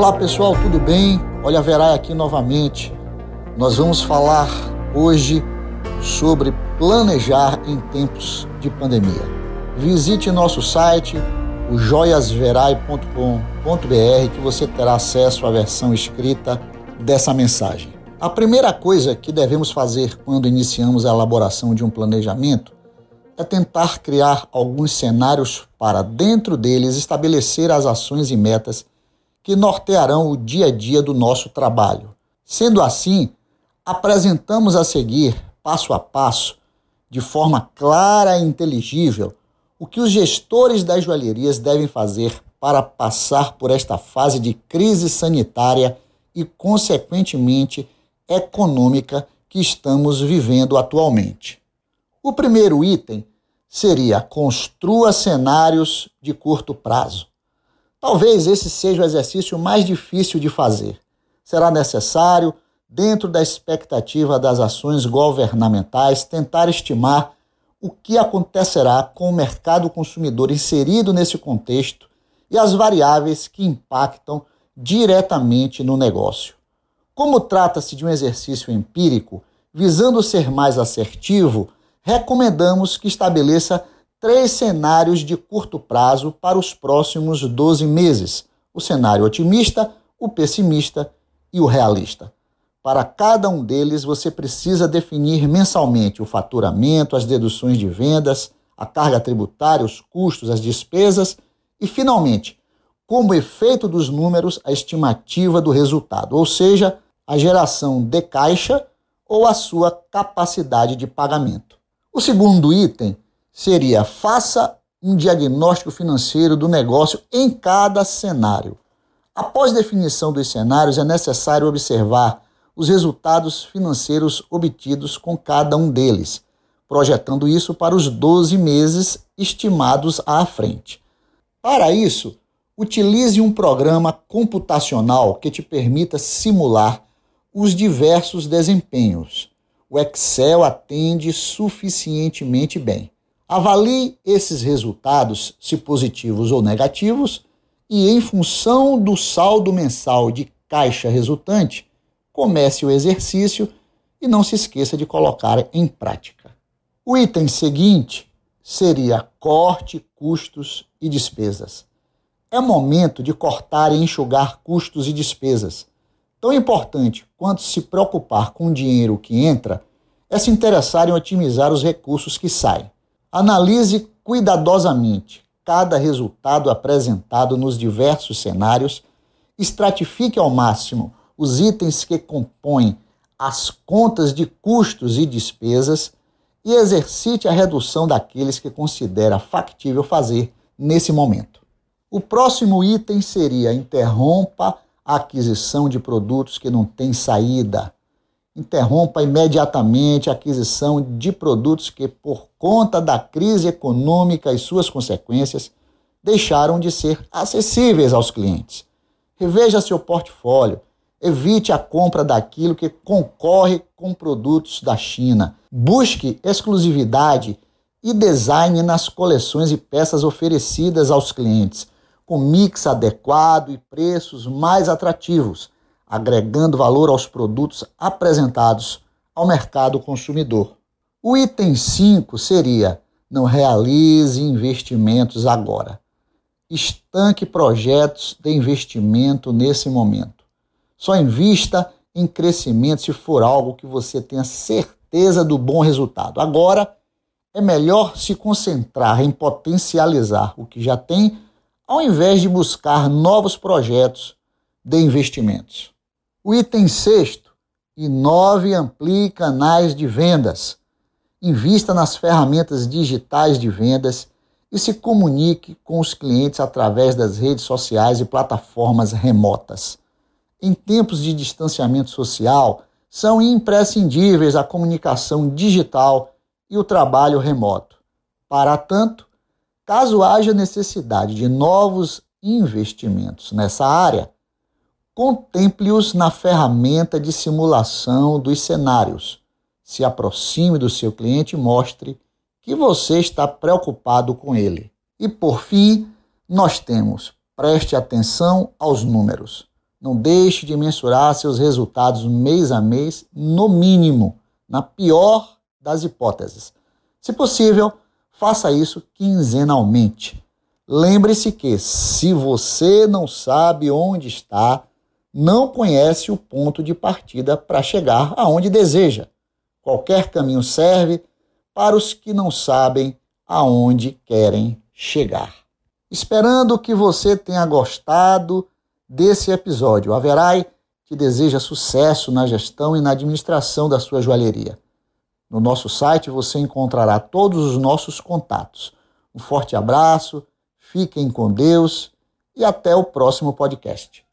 Olá pessoal, tudo bem? Olha, Verai aqui novamente. Nós vamos falar hoje sobre planejar em tempos de pandemia. Visite nosso site, o joiasverai.com.br, que você terá acesso à versão escrita dessa mensagem. A primeira coisa que devemos fazer quando iniciamos a elaboração de um planejamento é tentar criar alguns cenários para, dentro deles, estabelecer as ações e metas que nortearão o dia a dia do nosso trabalho. Sendo assim, apresentamos a seguir, passo a passo, de forma clara e inteligível, o que os gestores das joalherias devem fazer para passar por esta fase de crise sanitária e, consequentemente, econômica que estamos vivendo atualmente. O primeiro item seria construa cenários de curto prazo. Talvez esse seja o exercício mais difícil de fazer. Será necessário, dentro da expectativa das ações governamentais, tentar estimar o que acontecerá com o mercado consumidor inserido nesse contexto e as variáveis que impactam diretamente no negócio. Como trata-se de um exercício empírico, visando ser mais assertivo, recomendamos que estabeleça três cenários de curto prazo para os próximos 12 meses: o cenário otimista, o pessimista e o realista. Para cada um deles, você precisa definir mensalmente o faturamento, as deduções de vendas, a carga tributária, os custos, as despesas e, finalmente, como efeito dos números, a estimativa do resultado, ou seja, a geração de caixa ou a sua capacidade de pagamento. O segundo item seria faça um diagnóstico financeiro do negócio em cada cenário. Após definição dos cenários, é necessário observar os resultados financeiros obtidos com cada um deles, projetando isso para os 12 meses estimados à frente. Para isso, utilize um programa computacional que te permita simular os diversos desempenhos. O Excel atende suficientemente bem. Avalie esses resultados, se positivos ou negativos, e em função do saldo mensal de caixa resultante, comece o exercício e não se esqueça de colocar em prática. O item seguinte seria corte custos e despesas. É momento de cortar e enxugar custos e despesas. Tão importante quanto se preocupar com o dinheiro que entra é se interessar em otimizar os recursos que saem. Analise cuidadosamente cada resultado apresentado nos diversos cenários, estratifique ao máximo os itens que compõem as contas de custos e despesas e exercite a redução daqueles que considera factível fazer nesse momento. O próximo item seria interrompa a aquisição de produtos que não têm saída interrompa imediatamente a aquisição de produtos que, por conta da crise econômica e suas consequências, deixaram de ser acessíveis aos clientes. Reveja seu portfólio. Evite a compra daquilo que concorre com produtos da China. Busque exclusividade e design nas coleções e peças oferecidas aos clientes, com mix adequado e preços mais atrativos agregando valor aos produtos apresentados ao mercado consumidor. O item 5 seria: não realize investimentos agora. Estanque projetos de investimento nesse momento. Só invista em crescimento se for algo que você tenha certeza do bom resultado. Agora, é melhor se concentrar em potencializar o que já tem, ao invés de buscar novos projetos de investimentos. O item sexto, inove e amplie canais de vendas. Invista nas ferramentas digitais de vendas e se comunique com os clientes através das redes sociais e plataformas remotas. Em tempos de distanciamento social, são imprescindíveis a comunicação digital e o trabalho remoto. Para tanto, caso haja necessidade de novos investimentos nessa área, Contemple-os na ferramenta de simulação dos cenários. Se aproxime do seu cliente e mostre que você está preocupado com ele. E por fim, nós temos preste atenção aos números. Não deixe de mensurar seus resultados mês a mês, no mínimo, na pior das hipóteses. Se possível, faça isso quinzenalmente. Lembre-se que, se você não sabe onde está, não conhece o ponto de partida para chegar aonde deseja. Qualquer caminho serve para os que não sabem aonde querem chegar. Esperando que você tenha gostado desse episódio, a Verai te deseja sucesso na gestão e na administração da sua joalheria. No nosso site você encontrará todos os nossos contatos. Um forte abraço, fiquem com Deus e até o próximo podcast.